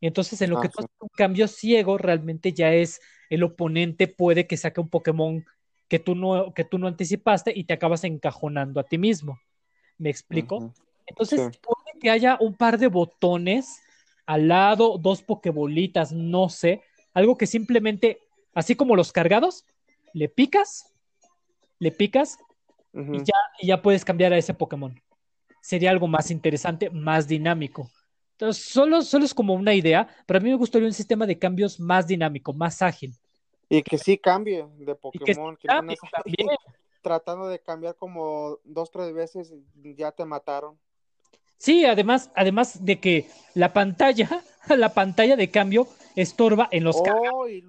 Entonces, en lo que tú haces un cambio ciego, realmente ya es el oponente puede que saque un Pokémon que tú no, que tú no anticipaste y te acabas encajonando a ti mismo. ¿Me explico? Entonces, puede que haya un par de botones al lado, dos pokebolitas, no sé, algo que simplemente, así como los cargados, le picas, le picas y, ya, y ya puedes cambiar a ese Pokémon. Sería algo más interesante, más dinámico. Entonces, solo, solo es como una idea, pero a mí me gustaría un sistema de cambios más dinámico, más ágil. Y que sí cambie de Pokémon, que, no tratando de cambiar como dos, tres veces ya te mataron. Sí, además, además de que la pantalla, la pantalla de cambio estorba en los oh, y,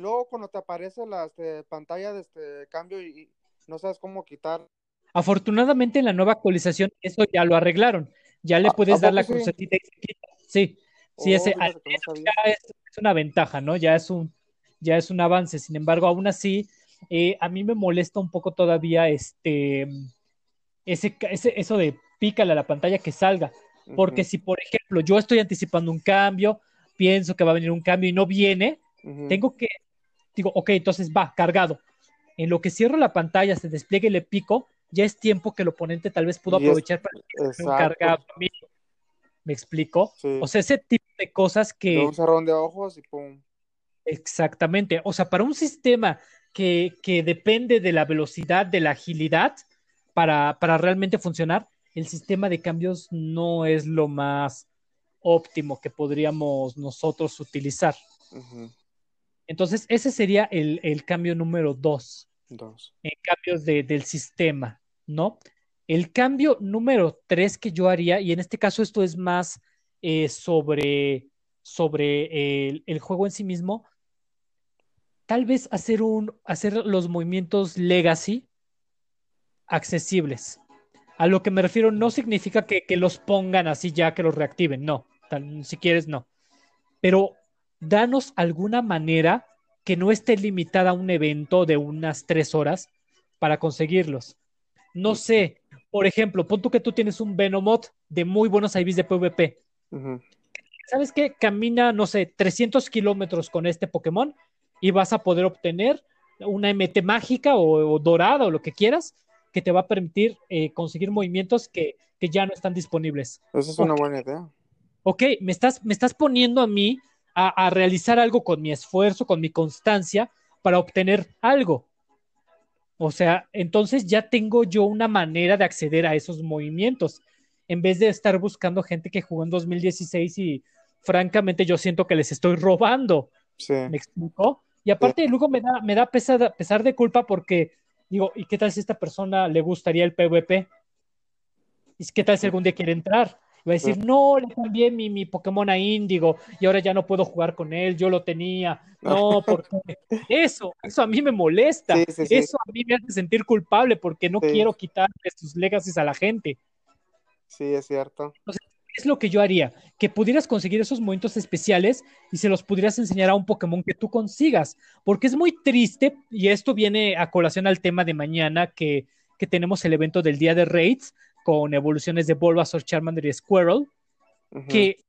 luego cuando te aparece la este, pantalla de este cambio y, no sabes cómo quitar. Afortunadamente en la nueva actualización eso ya lo arreglaron. Ya le puedes dar la crucetita y se quita. Sí, sí, oh, ese, ya es, una ventaja, ¿no? Ya es un, ya es un avance. Sin embargo, aún así, eh, a mí me molesta un poco todavía este ese, ese, eso de pícale a la pantalla que salga. Porque si, por ejemplo, yo estoy anticipando un cambio, pienso que va a venir un cambio y no viene, tengo que, digo, ok, entonces va, cargado. En lo que cierro la pantalla, se despliegue y le pico, ya es tiempo que el oponente tal vez pudo aprovechar para cargar. ¿Me explico? O sea, ese tipo de cosas que... Un cerrón de ojos y pum. Exactamente. O sea, para un sistema que, que depende de la velocidad, de la agilidad, para, para realmente funcionar, el sistema de cambios no es lo más óptimo que podríamos nosotros utilizar. Entonces, ese sería el, cambio número dos. Dos. En cambios del sistema, ¿no? El cambio número tres que yo haría, y en este caso esto es más eh, sobre, sobre el, el, juego en sí mismo, tal vez hacer, un, hacer los movimientos legacy accesibles. A lo que me refiero no significa que, los pongan así ya, que los reactiven, no, si quieres no. Pero danos alguna manera que no esté limitada a un evento de unas tres horas para conseguirlos. No sé, por ejemplo, pon tú que tú tienes un Venomot de muy buenos IVs de PvP. ¿Sabes qué? Camina, no sé, 300 kilómetros con este Pokémon y vas a poder obtener una MT mágica o dorada o lo que quieras que te va a permitir eh, conseguir movimientos que, ya no están disponibles. Esa es una buena idea. Ok, me estás, me estás poniendo a mí a, realizar algo con mi esfuerzo, con mi constancia, para obtener algo. O sea, entonces ya tengo yo una manera de acceder a esos movimientos, en vez de estar buscando gente que jugó en 2016 y francamente yo siento que les estoy robando. Sí. ¿Me explico? Y aparte luego me da, me da pesar, pesar de culpa porque Digo, ¿y qué tal si a esta persona le gustaría el PvP? ¿Y qué tal si algún día quiere entrar? Va a decir, no, le cambié mi, mi Pokémon a Índigo y ahora ya no puedo jugar con él, yo lo tenía. No, porque eso, eso a mí me molesta. eso a mí me hace sentir culpable porque no quiero quitar sus legacies a la gente. Sí, es cierto. Entonces, es lo que yo haría, que pudieras conseguir esos momentos especiales y se los pudieras enseñar a un Pokémon que tú consigas, porque es muy triste, y esto viene a colación al tema de mañana, que, tenemos el evento del día de raids con evoluciones de Bulbasaur, Charmander y Squirrel, que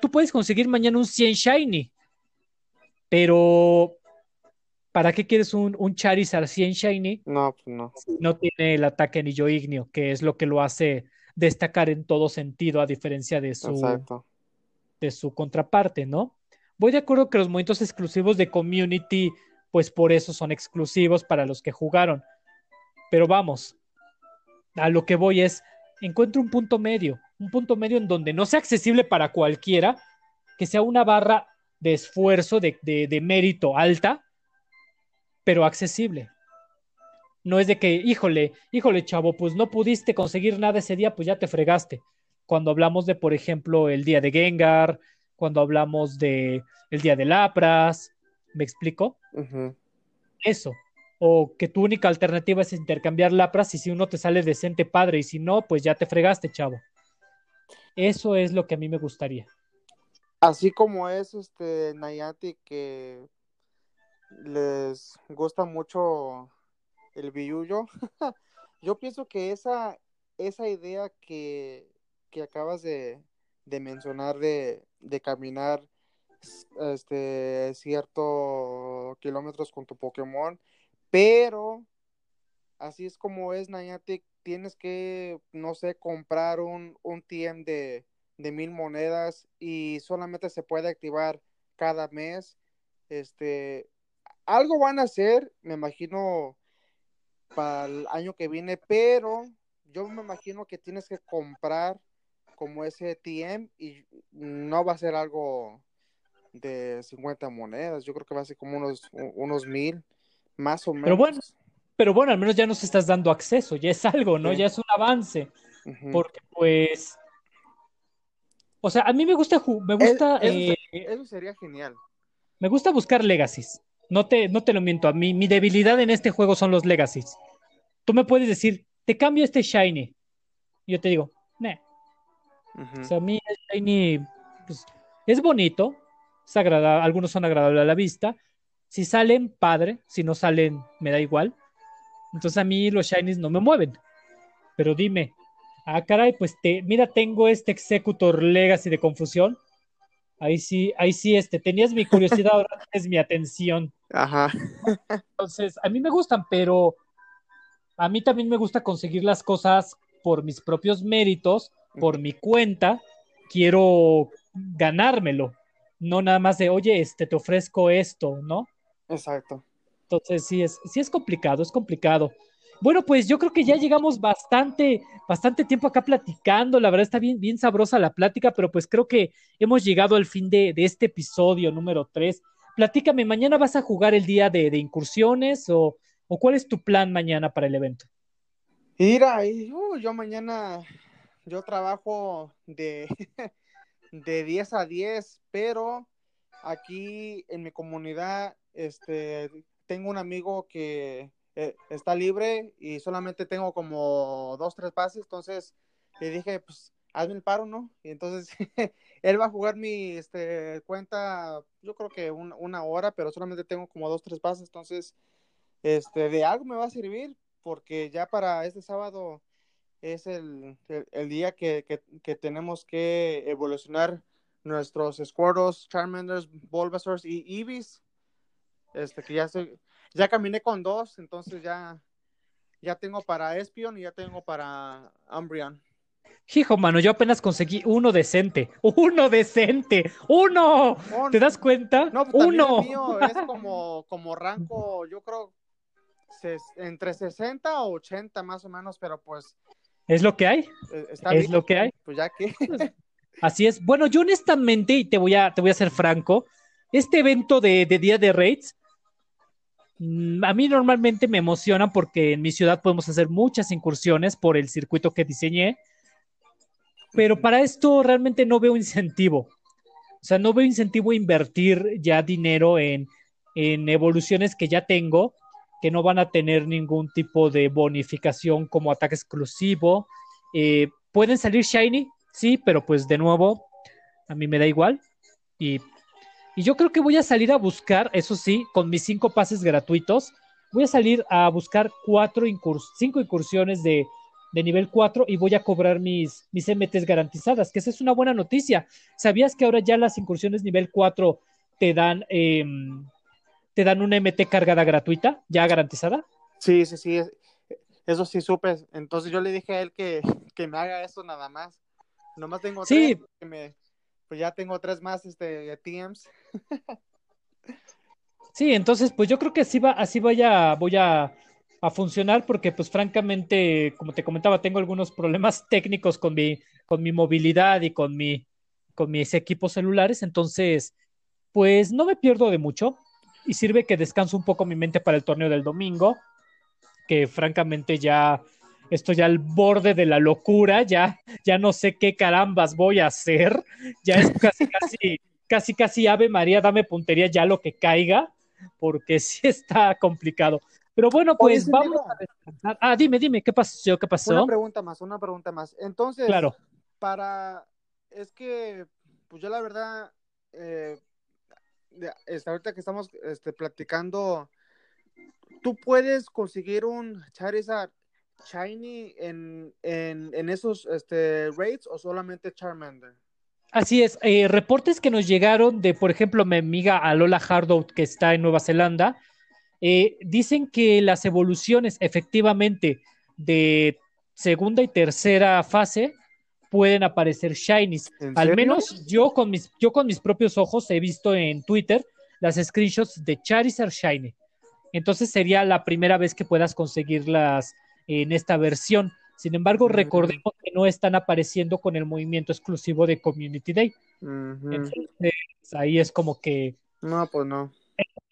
tú puedes conseguir mañana un 100 Shiny, pero ¿para qué quieres un, un Charizard 100 Shiny? No, pues no. No tiene el ataque anillo ignio, que es lo que lo hace destacar en todo sentido, a diferencia de su, de su contraparte, ¿no? Voy de acuerdo que los momentos exclusivos de Community, pues por eso son exclusivos para los que jugaron. Pero vamos, a lo que voy es, encuentro un punto medio, un punto medio en donde no sea accesible para cualquiera, que sea una barra de esfuerzo, de, de mérito alta, pero accesible. No es de que, híjole, híjole, chavo, pues no pudiste conseguir nada ese día, pues ya te fregaste. Cuando hablamos de, por ejemplo, el día de Gengar, cuando hablamos de el día de Lapras, ¿me explico? Eso. O que tu única alternativa es intercambiar Lapras y si uno te sale decente, padre, y si no, pues ya te fregaste, chavo. Eso es lo que a mí me gustaría. Así como es este Nayati que les gusta mucho el billuyo. Yo pienso que esa, esa idea que, acabas de, mencionar de, caminar este ciertos kilómetros con tu Pokémon, pero así es como es Niantic, tienes que, no sé, comprar un, un TM de, de mil monedas y solamente se puede activar cada mes. Este, algo van a hacer, me imagino, para el año que viene, pero yo me imagino que tienes que comprar como ese TM y no va a ser algo de 50 monedas, yo creo que va a ser como unos, unos mil, más o menos. Pero bueno, pero bueno, al menos ya nos estás dando acceso, ya es algo, ¿no? Ya es un avance, porque pues... O sea, a mí me gusta, me gusta... Eh, eso, sería genial. Me gusta buscar legacies. No te, no te lo miento, a mí mi debilidad en este juego son los legacies. Tú me puedes decir, te cambio este shiny. Y yo te digo, no. O sea, a mí el shiny pues, es bonito, es agradable, algunos son agradables a la vista. Si salen, padre, si no salen, me da igual. Entonces a mí los shinies no me mueven. Pero dime, ah, caray, pues te, mira, tengo este Executor Legacy de confusión. Ahí sí, ahí sí, este, tenías mi curiosidad, ahora tienes mi atención. Ajá. Entonces, a mí me gustan, pero a mí también me gusta conseguir las cosas por mis propios méritos, por mi cuenta. Quiero ganármelo. No nada más de, oye, este, te ofrezco esto, ¿no? Exacto. Entonces, sí es, sí es complicado, es complicado. Bueno, pues yo creo que ya llegamos bastante, bastante tiempo acá platicando. La verdad está bien, bien sabrosa la plática, pero pues creo que hemos llegado al fin de, de este episodio número 3. Platícame, ¿mañana vas a jugar el día de, de incursiones o, o, cuál es tu plan mañana para el evento? Mira, uh, yo mañana, yo trabajo de, de 10 a 10, pero aquí en mi comunidad, este, tengo un amigo que eh, está libre y solamente tengo como dos, tres pases, entonces le dije, pues hazme el paro, ¿no? Y entonces él va a jugar mi este, cuenta, yo creo que una hora, pero solamente tengo como dos, tres pases, entonces este, de algo me va a servir porque ya para este sábado es el, día que, tenemos que evolucionar nuestros Squirtles, Charmanders, Bulbasaurs y Eevees. Este, que ya se, ya caminé con dos, entonces ya, ya tengo para Espion y ya tengo para Umbreon. Hijo, mano, yo apenas conseguí uno decente. ¡Uno decente! ¡Uno! ¿Te das cuenta? No, pues ¡Uno! El mío es como, como rango, yo creo, entre 60 o 80 más o menos, pero pues. ¿Es lo que hay? Eh, es lo que hay. Pues ya que. Así es. Bueno, yo honestamente, y te voy a, te voy a ser franco, este evento de, de Día de Raids a mí normalmente me emociona porque en mi ciudad podemos hacer muchas incursiones por el circuito que diseñé, pero para esto realmente no veo incentivo. O sea, no veo incentivo a invertir ya dinero en, evoluciones que ya tengo, que no van a tener ningún tipo de bonificación como ataque exclusivo. Eh, pueden salir shiny, sí, pero pues de nuevo, a mí me da igual. Y y yo creo que voy a salir a buscar, eso sí, con mis cinco pases gratuitos, voy a salir a buscar cuatro cinco incursiones de, nivel 4 y voy a cobrar mis, mis MTs garantizadas, que esa es una buena noticia. ¿Sabías que ahora ya las incursiones nivel 4 te dan, em, te dan una MT cargada gratuita, ya garantizada? Sí, sí, sí. Eso sí supe. Entonces yo le dije a él que, que me haga eso nada más. Nomás tengo Sí. tres. que me- pues ya tengo tres más este, TMs. Sí, entonces pues yo creo que así va, así vaya, voy a, a funcionar porque pues francamente, como te comentaba, tengo algunos problemas técnicos con mi, con mi movilidad y con mi, con mis equipos celulares, entonces pues no me pierdo de mucho y sirve que descanso un poco mi mente para el torneo del domingo, que francamente ya estoy al borde de la locura, ya, ya no sé qué carambas voy a hacer, ya es casi, casi, casi, casi Ave María, dame puntería ya lo que caiga, porque sí está complicado. Pero bueno, pues vamos a descansar. Ah, dime, dime, ¿qué pasó? ¿Qué pasó? Una pregunta más, una pregunta más. Entonces, Claro. para, es que, pues yo la verdad, eh, este, ahorita que estamos este, platicando, ¿tú puedes conseguir un Charizard Shiny en, en, en esos este, rates o solamente Charmander? Así es, eh, reportes que nos llegaron de, por ejemplo, mi amiga Alola Hardout, que está en Nueva Zelanda, eh, dicen que las evoluciones efectivamente de segunda y tercera fase pueden aparecer shinies. ¿En Al menos yo con mis, yo con mis propios ojos he visto en Twitter las screenshots de Charizard Shiny. Entonces sería la primera vez que puedas conseguirlas en esta versión. Sin embargo, recordemos que no están apareciendo con el movimiento exclusivo de Community Day. Entonces, ahí es como que, No, pues no.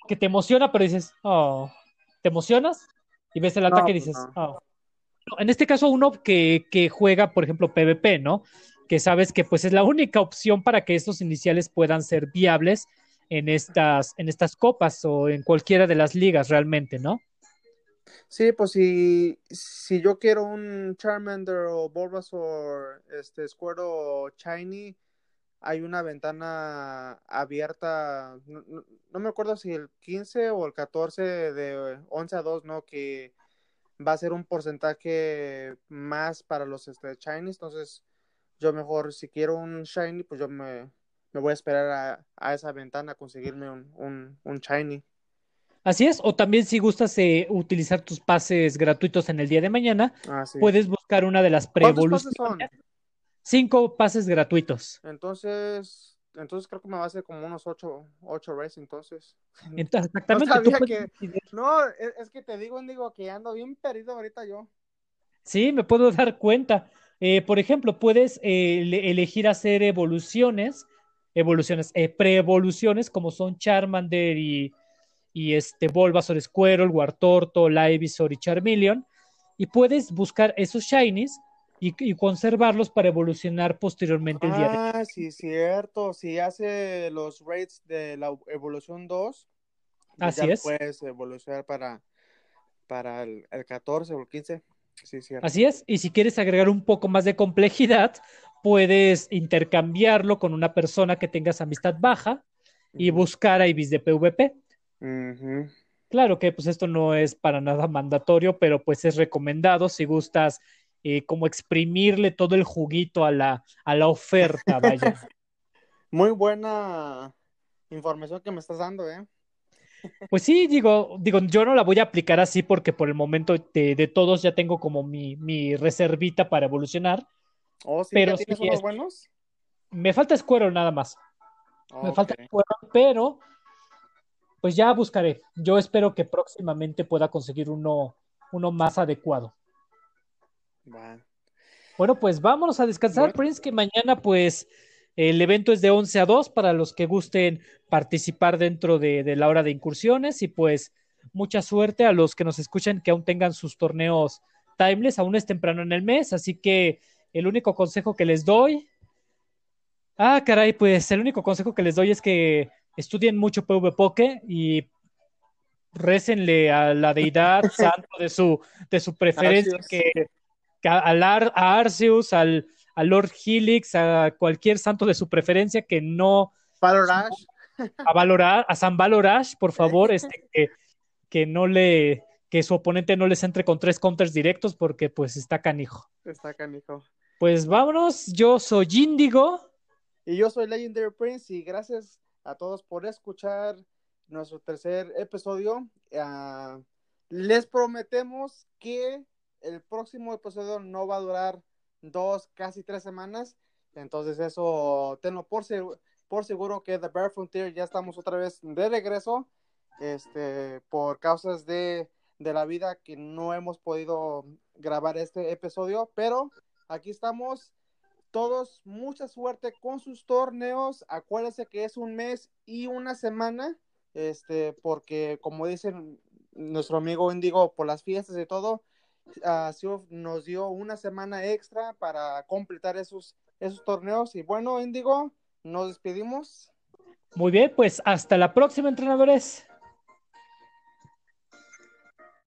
que te emociona, pero dices, oh, ¿te emocionas? Y ves el No, ataque y pues dices, no. oh. En este caso, uno que, que juega, por ejemplo, PvP, ¿no? Que sabes que pues es la única opción para que estos iniciales puedan ser viables en estas, en estas copas o en cualquiera de las ligas realmente, ¿no? Sí, pues si, si yo quiero un Charmander o Bulbasaur, este Squirtle o Shiny, hay una ventana abierta, no, no- me acuerdo si el 15 o el 14 de 11 a 2, ¿no? Que va a ser un porcentaje más para los este, Shinies, entonces yo mejor si quiero un Shiny, pues yo me, me voy a esperar a, a esa ventana a conseguirme un, un, un Shiny. Así es, o también si gustas eh, utilizar tus pases gratuitos en el día de mañana, Ah, sí. puedes buscar una de las ¿Cuántos pases pre-evoluciones. son? Cinco pases gratuitos. Entonces, entonces creo que me va a hacer como unos ocho, ocho races, entonces. Entonces, exactamente, tú puedes que-. No, es, es que te digo, digo que ando bien perdido ahorita yo. Sí, me puedo dar cuenta. Eh, por ejemplo, puedes eh, ele- elegir hacer evoluciones, evoluciones, eh, pre-evoluciones como son Charmander y, y este Bulbasaur, Squirtle, Wartortle, Ivysaur y Charmeleon. Y puedes buscar esos shinies y, y conservarlos para evolucionar posteriormente el día de Ah, sí, cierto. Si hace los rates de la evolución 2, pues Así ya es. puedes evolucionar para, para el, el 14 o el 15. Sí, cierto. Así es, y si quieres agregar un poco más de complejidad, puedes intercambiarlo con una persona que tengas amistad baja y buscar IVs de PvP. Claro que pues esto no es para nada mandatorio, pero pues es recomendado si gustas eh, como exprimirle todo el juguito a la, a la oferta, vaya. Muy buena información que me estás dando, ¿eh? Pues sí, digo, digo, yo no la voy a aplicar así porque por el momento de, de todos ya tengo como mi, mi reservita para evolucionar. Oh, sí, Pero ¿ya sí, tienes unos buenos? Me falta Squirtle nada más. Me falta. Squirtle, pero pues ya buscaré. Yo espero que próximamente pueda conseguir uno, uno más adecuado. Bueno, pues vámonos a descansar, Bueno. Prince, que mañana pues el evento es de 11 a 2 para los que gusten participar dentro de, de la hora de incursiones y pues mucha suerte a los que nos escuchan que aún tengan sus torneos timeless, aún es temprano en el mes, así que el único consejo que les doy, ah, caray, pues el único consejo que les doy es que estudien mucho PvPoke y récenle a la deidad santo de su, de su preferencia, Arceus. que, que a, a Arceus, al, a Lord Helix, a cualquier santo de su preferencia que no Valorash. a valorar, a San Valorash, por favor, este, que, que no le, que su oponente no les entre con tres counters directos porque pues está canijo. Está canijo. Pues vámonos, yo soy Índigo. Y yo soy Legendary Prince y gracias a todos por escuchar nuestro tercer episodio. Ah, les prometemos que el próximo episodio no va a durar dos, casi tres semanas. Entonces eso, tenlo por, por seguro que The Bear Frontier ya estamos otra vez de regreso, este, por causas de, de la vida que no hemos podido grabar este episodio, pero aquí estamos todos, mucha suerte con sus torneos. Acuérdense que es un mes y una semana, este, porque como dicen nuestro amigo Indigo, por las fiestas y todo, uh, nos dio una semana extra para completar esos, esos torneos. Y bueno, Indigo, nos despedimos. Muy bien, pues hasta la próxima, entrenadores.